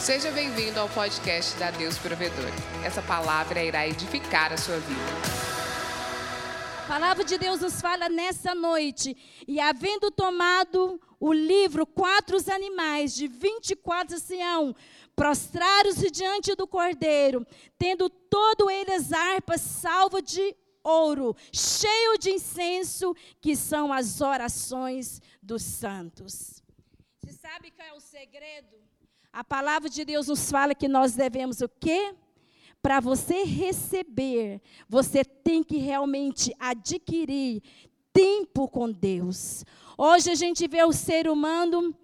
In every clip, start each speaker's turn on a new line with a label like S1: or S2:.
S1: Seja bem-vindo ao podcast da Deus Provedor. Essa palavra irá edificar a sua vida.
S2: A palavra de Deus nos fala nessa noite. E havendo tomado o livro, quatro animais de 24 Sião, prostraram-se diante do cordeiro, tendo todo eles harpas salvo de ouro, cheio de incenso, que são as orações dos santos. Você sabe qual é o segredo? A palavra de Deus nos fala que nós devemos o quê? Para você receber, você tem que realmente adquirir tempo com Deus. Hoje a gente vê o ser humano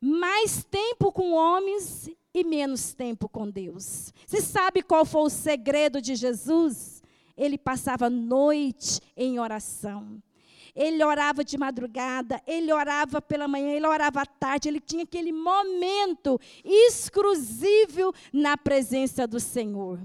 S2: mais tempo com homens e menos tempo com Deus. Você sabe qual foi o segredo de Jesus? Ele passava noite em oração. Ele orava de madrugada, ele orava pela manhã, ele orava à tarde, ele tinha aquele momento exclusivo na presença do Senhor.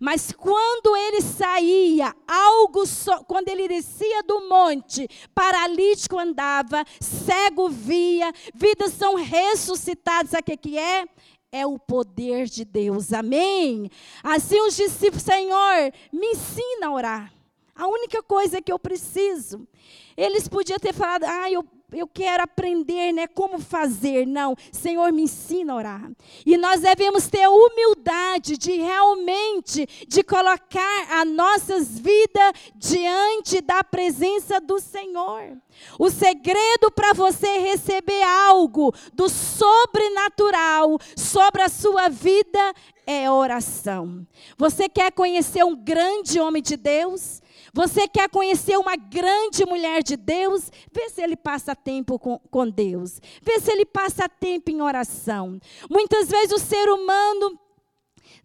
S2: Mas quando ele saía, algo so, quando ele descia do monte, paralítico andava, cego via, vidas são ressuscitadas, sabe o que é? é o poder de Deus. Amém? Assim os discípulos, Senhor, me ensina a orar. A única coisa que eu preciso. Eles podiam ter falado, ah, eu, eu quero aprender, né, como fazer. Não, Senhor, me ensina a orar. E nós devemos ter humildade de realmente, de colocar as nossas vidas diante da presença do Senhor. O segredo para você receber algo do sobrenatural sobre a sua vida é oração. Você quer conhecer um grande homem de Deus? Você quer conhecer uma grande mulher de Deus? Vê se ele passa tempo com, com Deus. Vê se ele passa tempo em oração. Muitas vezes o ser humano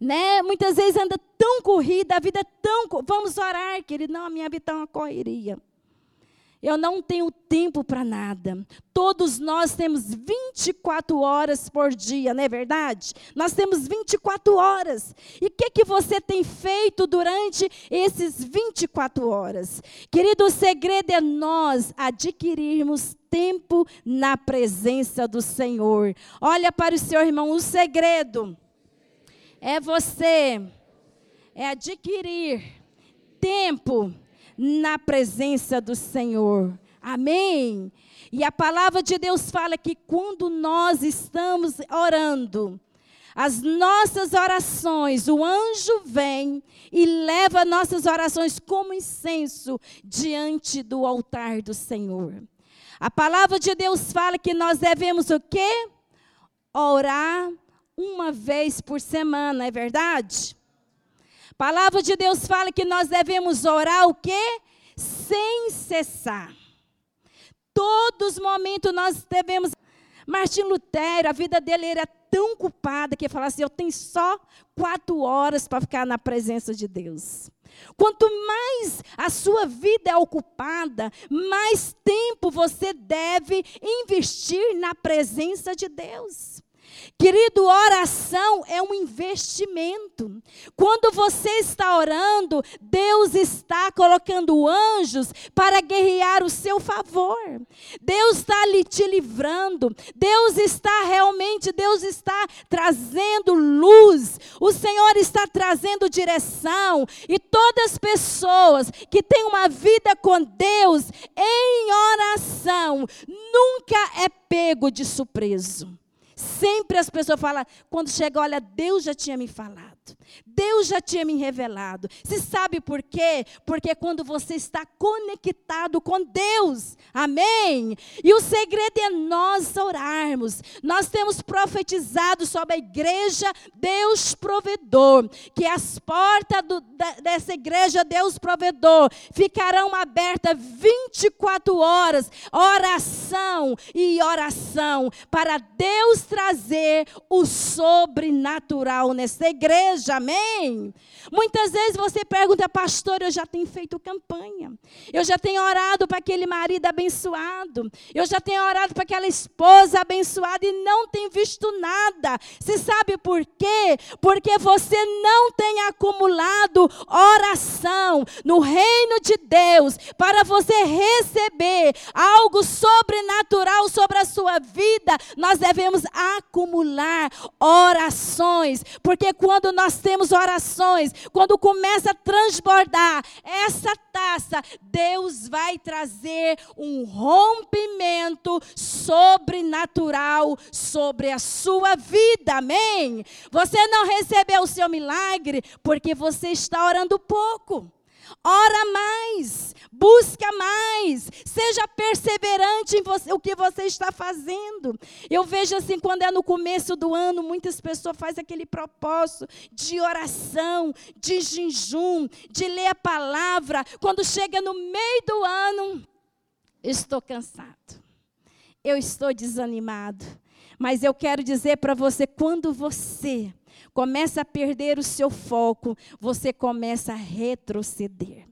S2: né? Muitas vezes anda tão corrida, a vida é tão. Vamos orar, querido. Não, a minha vida é uma correria. Eu não tenho tempo para nada. Todos nós temos 24 horas por dia, não é verdade? Nós temos 24 horas. E o que, que você tem feito durante esses 24 horas? Querido, o segredo é nós adquirirmos tempo na presença do Senhor. Olha para o seu irmão, o segredo é você é adquirir tempo na presença do Senhor. Amém? E a palavra de Deus fala que quando nós estamos orando, as nossas orações, o anjo vem e leva nossas orações como incenso diante do altar do Senhor. A palavra de Deus fala que nós devemos o quê? Orar uma vez por semana, é verdade? Palavra de Deus fala que nós devemos orar o quê? Sem cessar. Todos os momentos nós devemos. Martim Lutero, a vida dele era tão culpada que ele falava assim: eu tenho só quatro horas para ficar na presença de Deus. Quanto mais a sua vida é ocupada, mais tempo você deve investir na presença de Deus. Querido, oração é um investimento. Quando você está orando, Deus está colocando anjos para guerrear o seu favor. Deus está ali te livrando. Deus está realmente, Deus está trazendo luz. O Senhor está trazendo direção. E todas as pessoas que têm uma vida com Deus em oração nunca é pego de surpreso. Sempre as pessoas falam, quando chega, olha, Deus já tinha me falado. Deus já tinha me revelado. Você sabe por quê? Porque quando você está conectado com Deus, amém? E o segredo é nós orarmos. Nós temos profetizado sobre a igreja Deus provedor, que as portas do, da, dessa igreja Deus provedor ficarão abertas 24 horas, oração e oração, para Deus trazer o sobrenatural nessa igreja, amém? Muitas vezes você pergunta, pastor, eu já tenho feito campanha, eu já tenho orado para aquele marido abençoado, eu já tenho orado para aquela esposa abençoada e não tem visto nada. Você sabe por quê? Porque você não tem acumulado oração no reino de Deus para você receber algo sobrenatural sobre a sua vida. Nós devemos acumular orações, porque quando nós temos orações, quando começa a transbordar essa taça, Deus vai trazer um rompimento sobrenatural sobre a sua vida. Amém? Você não recebeu o seu milagre porque você está orando pouco. Ora mais, busca mais, seja perseverante em você, o que você está fazendo. Eu vejo assim, quando é no começo do ano, muitas pessoas fazem aquele propósito de oração, de jejum, de ler a palavra. Quando chega no meio do ano, estou cansado, eu estou desanimado. Mas eu quero dizer para você, quando você começa a perder o seu foco, você começa a retroceder.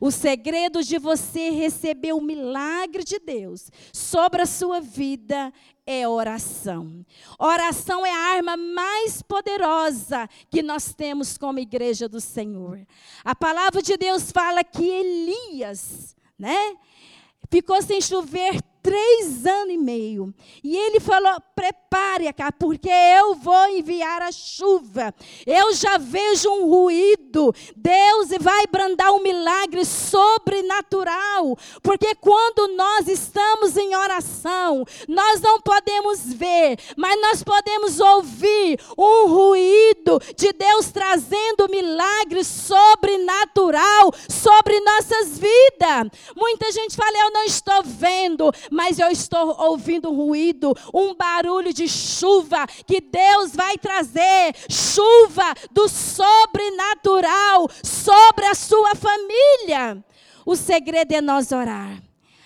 S2: O segredo de você receber o milagre de Deus sobre a sua vida é oração. Oração é a arma mais poderosa que nós temos como igreja do Senhor. A palavra de Deus fala que Elias, né, ficou sem chover três anos e meio. E ele falou: prepare a casa, porque eu vou enviar a chuva. Eu já vejo um ruído. Deus vai brandar um milagre sobrenatural. Porque quando nós estamos em oração, nós não podemos ver, mas nós podemos ouvir um ruído de Deus trazendo milagre sobrenatural sobre nossas vidas. Muita gente fala: eu não estou vendo, mas eu estou ouvindo um ruído, um barulho de chuva que Deus vai trazer chuva do sobrenatural sobre a sua família. O segredo é nós orar.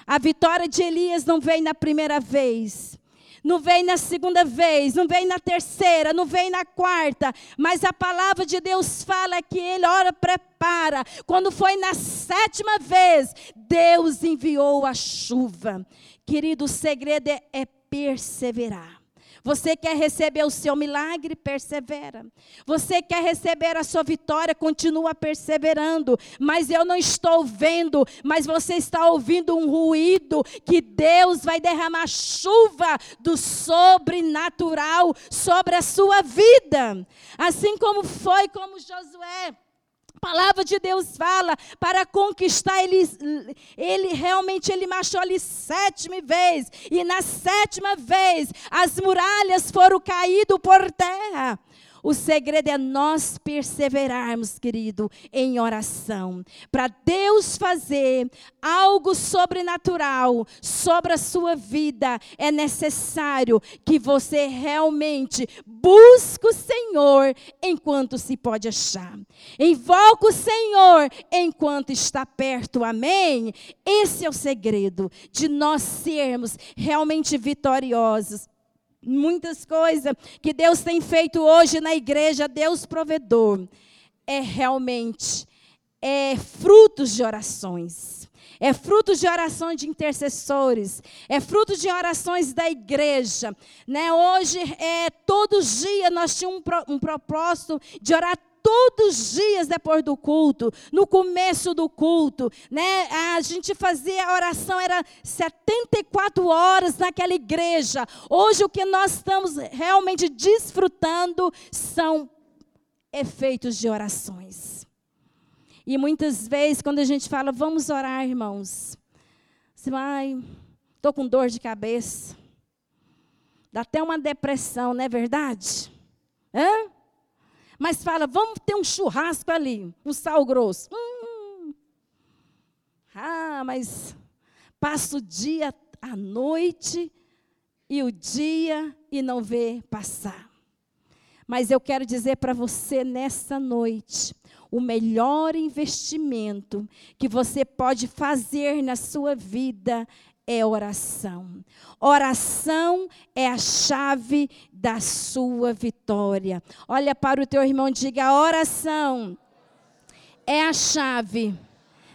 S2: A vitória de Elias não vem na primeira vez, não vem na segunda vez, não vem na terceira, não vem na quarta, mas a palavra de Deus fala que ele ora, prepara. Quando foi na sétima vez, Deus enviou a chuva. Querido, o segredo é, é perseverar. Você quer receber o seu milagre? Persevera. Você quer receber a sua vitória? Continua perseverando. Mas eu não estou vendo, mas você está ouvindo um ruído que Deus vai derramar chuva do sobrenatural sobre a sua vida. Assim como foi como Josué a palavra de Deus fala para conquistar ele, ele realmente ele marchou ali sétima vez e na sétima vez as muralhas foram caídas por terra. O segredo é nós perseverarmos, querido, em oração, para Deus fazer algo sobrenatural sobre a sua vida. É necessário que você realmente busque o enquanto se pode achar. Invoque o Senhor enquanto está perto. Amém? Esse é o segredo de nós sermos realmente vitoriosos muitas coisas que Deus tem feito hoje na igreja, Deus provedor, é realmente é frutos de orações. É frutos de orações de intercessores, é fruto de orações da igreja, né? Hoje é todos os dias nós tínhamos um, um propósito de orar todos os dias depois do culto, no começo do culto, né? A gente fazia a oração era 74 horas naquela igreja. Hoje o que nós estamos realmente desfrutando são efeitos de orações. E muitas vezes quando a gente fala, vamos orar, irmãos, você vai, estou com dor de cabeça. Dá até uma depressão, não é verdade? Hã? Mas fala, vamos ter um churrasco ali, um sal grosso. Hum. Ah, mas passa o dia, a noite e o dia e não vê passar. Mas eu quero dizer para você nessa noite, o melhor investimento que você pode fazer na sua vida é oração. Oração é a chave da sua vitória. Olha para o teu irmão e diga: oração é a chave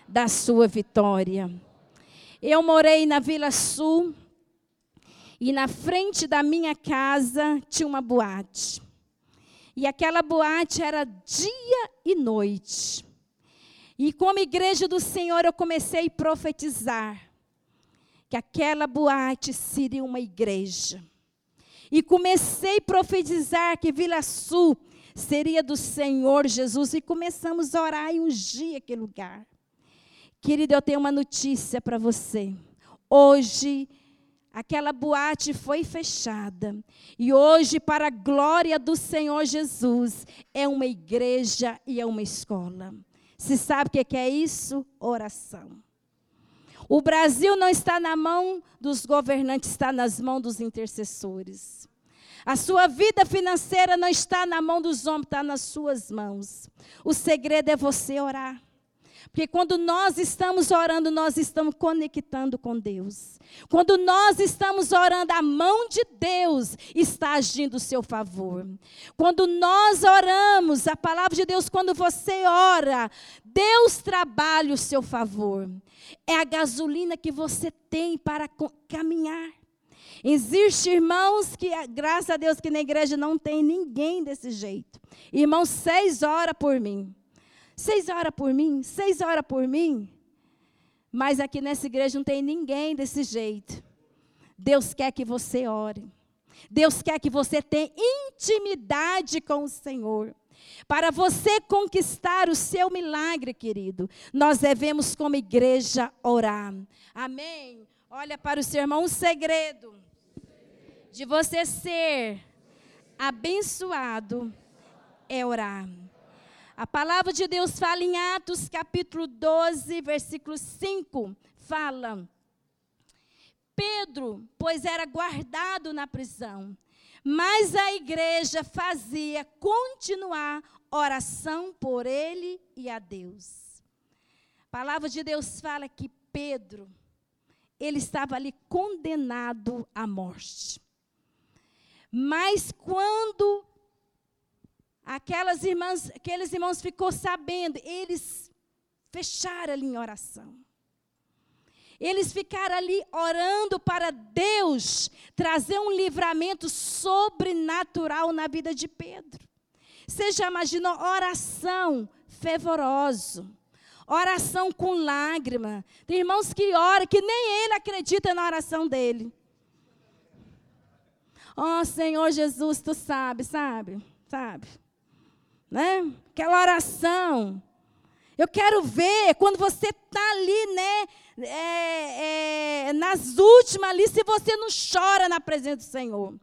S2: da sua vitória. Eu morei na Vila Sul e na frente da minha casa tinha uma boate. E aquela boate era dia e noite. E como igreja do Senhor eu comecei a profetizar que aquela boate seria uma igreja. E comecei a profetizar que Vila Sul seria do Senhor Jesus. E começamos a orar e ungir aquele lugar. Querido, eu tenho uma notícia para você. Hoje, aquela boate foi fechada. E hoje, para a glória do Senhor Jesus, é uma igreja e é uma escola. Se sabe o que é isso? Oração. O Brasil não está na mão dos governantes, está nas mãos dos intercessores. A sua vida financeira não está na mão dos homens, está nas suas mãos. O segredo é você orar. Porque quando nós estamos orando, nós estamos conectando com Deus. Quando nós estamos orando, a mão de Deus está agindo a seu favor. Quando nós oramos, a palavra de Deus, quando você ora, Deus trabalha o seu favor. É a gasolina que você tem para caminhar. Existem irmãos que, graças a Deus, que na igreja não tem ninguém desse jeito. Irmãos, seis horas por mim. Seis horas por mim, seis horas por mim. Mas aqui nessa igreja não tem ninguém desse jeito. Deus quer que você ore. Deus quer que você tenha intimidade com o Senhor. Para você conquistar o seu milagre, querido, nós devemos, como igreja, orar. Amém? Olha para o seu irmão, um segredo de você ser abençoado é orar. A palavra de Deus fala em Atos capítulo 12, versículo 5, fala: Pedro, pois era guardado na prisão, mas a igreja fazia continuar oração por ele e a Deus. A palavra de Deus fala que Pedro, ele estava ali condenado à morte. Mas quando Aquelas irmãs, aqueles irmãos ficou sabendo, eles fecharam ali em oração. Eles ficaram ali orando para Deus trazer um livramento sobrenatural na vida de Pedro. Você já imaginou oração fervoroso? Oração com lágrima. Tem irmãos que oram que nem ele acredita na oração dele. Ó oh, Senhor Jesus, tu sabe, sabe, sabe né? Aquela oração. Eu quero ver quando você está ali, né? É, é, nas últimas ali, se você não chora na presença do Senhor.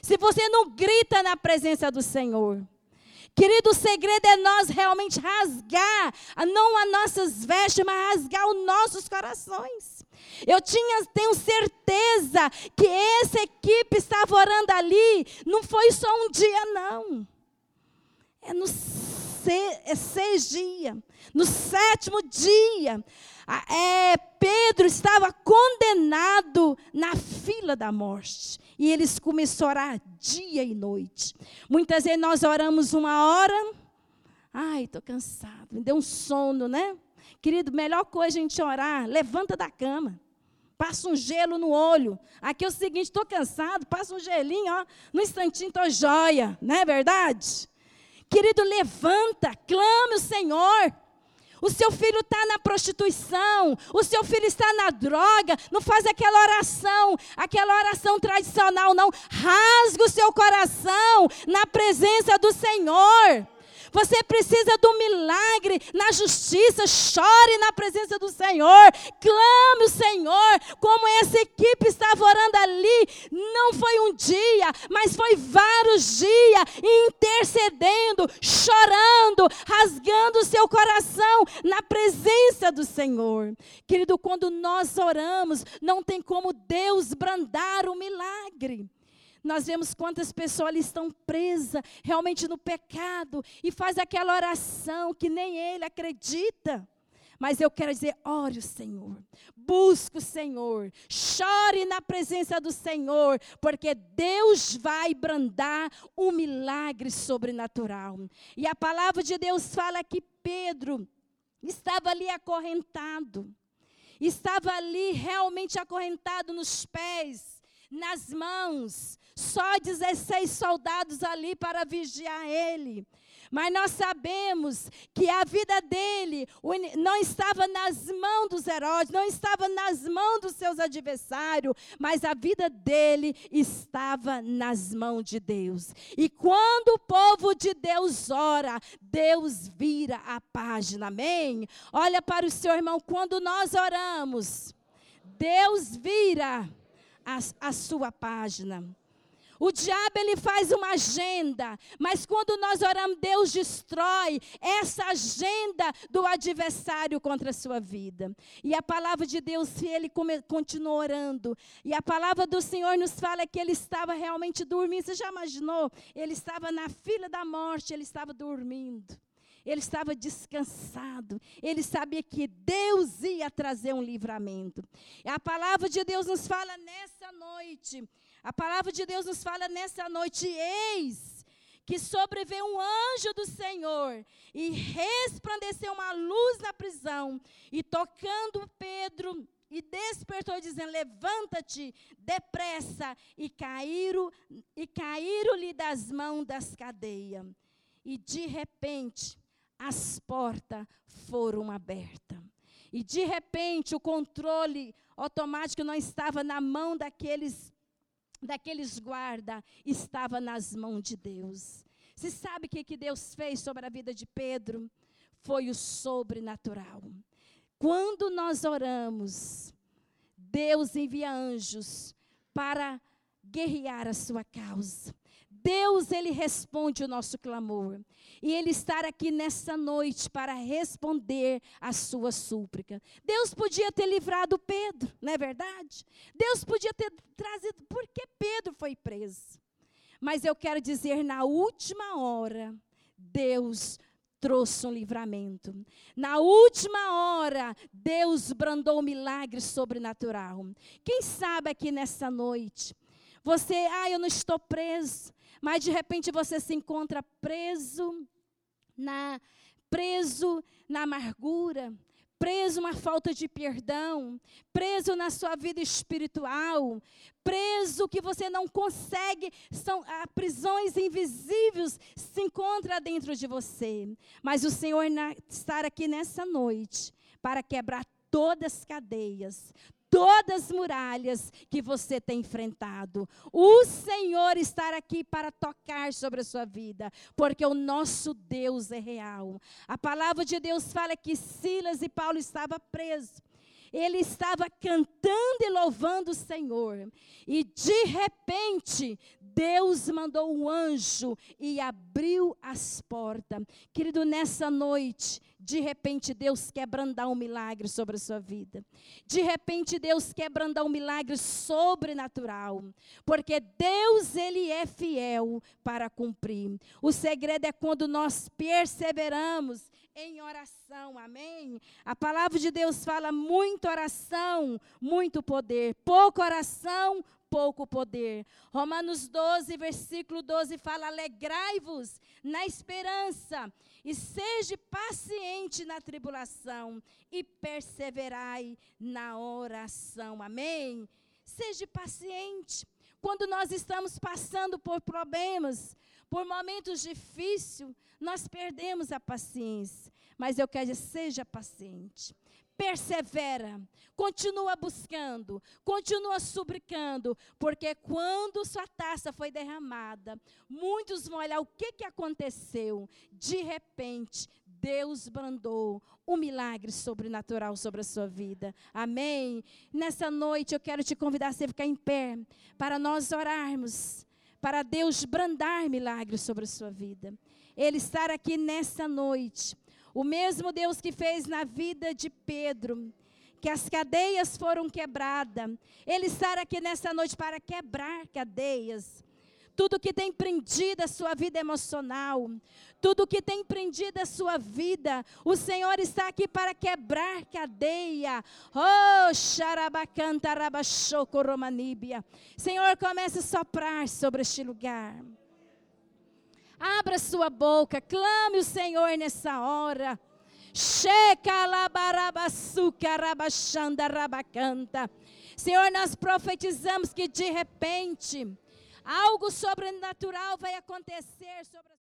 S2: Se você não grita na presença do Senhor. Querido, o segredo é nós realmente rasgar, não as nossas vestes, mas rasgar os nossos corações. Eu tinha, tenho certeza que essa equipe estava orando ali, não foi só um dia, não. É no é seis dias. No sétimo dia, é, Pedro estava condenado na fila da morte. E eles começaram a orar dia e noite. Muitas vezes nós oramos uma hora. Ai, estou cansado. Me deu um sono, né? Querido, melhor coisa a gente orar. Levanta da cama. Passa um gelo no olho. Aqui é o seguinte, estou cansado, passa um gelinho, ó. No instantinho estou joia, não é verdade? Querido, levanta, clame o Senhor. O seu filho está na prostituição, o seu filho está na droga, não faz aquela oração, aquela oração tradicional, não. Rasga o seu coração na presença do Senhor. Você precisa do milagre na justiça. Chore na presença do Senhor. Clame o Senhor. Como essa equipe estava orando ali. Não foi um dia, mas foi vários dias intercedendo, chorando, rasgando o seu coração na presença do Senhor. Querido, quando nós oramos, não tem como Deus brandar o milagre. Nós vemos quantas pessoas ali estão presas realmente no pecado e faz aquela oração que nem ele acredita. Mas eu quero dizer, ore o Senhor, busque o Senhor, chore na presença do Senhor, porque Deus vai brandar um milagre sobrenatural. E a palavra de Deus fala que Pedro estava ali acorrentado, estava ali realmente acorrentado nos pés, nas mãos, só 16 soldados ali para vigiar ele. Mas nós sabemos que a vida dele não estava nas mãos dos Herodes, não estava nas mãos dos seus adversários, mas a vida dele estava nas mãos de Deus. E quando o povo de Deus ora, Deus vira a página, amém? Olha para o seu irmão, quando nós oramos, Deus vira a, a sua página. O diabo ele faz uma agenda, mas quando nós oramos, Deus destrói essa agenda do adversário contra a sua vida. E a palavra de Deus, se ele continua orando, e a palavra do Senhor nos fala que ele estava realmente dormindo. Você já imaginou? Ele estava na fila da morte, ele estava dormindo. Ele estava descansado. Ele sabia que Deus ia trazer um livramento. E a palavra de Deus nos fala nessa noite a palavra de Deus nos fala nessa noite: eis que sobreveio um anjo do Senhor e resplandeceu uma luz na prisão, e tocando Pedro, e despertou, dizendo: Levanta-te depressa, e caíram e caíram-lhe das mãos das cadeias. E de repente, as portas foram abertas. E de repente, o controle automático não estava na mão daqueles daqueles guarda estava nas mãos de Deus. Você sabe o que, que Deus fez sobre a vida de Pedro? Foi o sobrenatural. Quando nós oramos, Deus envia anjos para guerrear a sua causa. Deus, Ele responde o nosso clamor. E Ele está aqui nessa noite para responder a sua súplica. Deus podia ter livrado Pedro, não é verdade? Deus podia ter trazido. Por que Pedro foi preso? Mas eu quero dizer, na última hora, Deus trouxe um livramento. Na última hora, Deus brandou um milagre sobrenatural. Quem sabe aqui nessa noite, você, ah, eu não estou preso mas de repente você se encontra preso na preso na amargura, preso na falta de perdão, preso na sua vida espiritual, preso que você não consegue, são ah, prisões invisíveis se encontra dentro de você. Mas o Senhor na, estar aqui nessa noite para quebrar todas as cadeias, todas as muralhas que você tem enfrentado. O Senhor está aqui para tocar sobre a sua vida, porque o nosso Deus é real. A palavra de Deus fala que Silas e Paulo estavam presos ele estava cantando e louvando o Senhor. E de repente, Deus mandou um anjo e abriu as portas. Querido, nessa noite, de repente Deus quer brandar um milagre sobre a sua vida. De repente Deus quer brandar um milagre sobrenatural. Porque Deus, Ele é fiel para cumprir. O segredo é quando nós perseveramos em oração, amém? A palavra de Deus fala muito oração, muito poder. Pouco oração, pouco poder. Romanos 12, versículo 12 fala: Alegrai-vos na esperança e seja paciente na tribulação e perseverai na oração. Amém? Seja paciente. Quando nós estamos passando por problemas, por momentos difíceis, nós perdemos a paciência. Mas eu quero dizer, seja paciente. Persevera, continua buscando, continua suplicando, porque quando sua taça foi derramada, muitos vão olhar o que, que aconteceu. De repente, Deus brandou um milagre sobrenatural sobre a sua vida. Amém? Nessa noite eu quero te convidar a você ficar em pé para nós orarmos, para Deus brandar milagres sobre a sua vida. Ele estar aqui nessa noite. O mesmo Deus que fez na vida de Pedro, que as cadeias foram quebradas. Ele estar aqui nessa noite para quebrar cadeias. Tudo que tem prendido a sua vida emocional, tudo que tem prendido a sua vida, o Senhor está aqui para quebrar cadeia. Oh. Senhor, comece a soprar sobre este lugar. Abra sua boca, clame o Senhor nessa hora. Senhor, nós profetizamos que de repente Algo sobrenatural vai acontecer sobre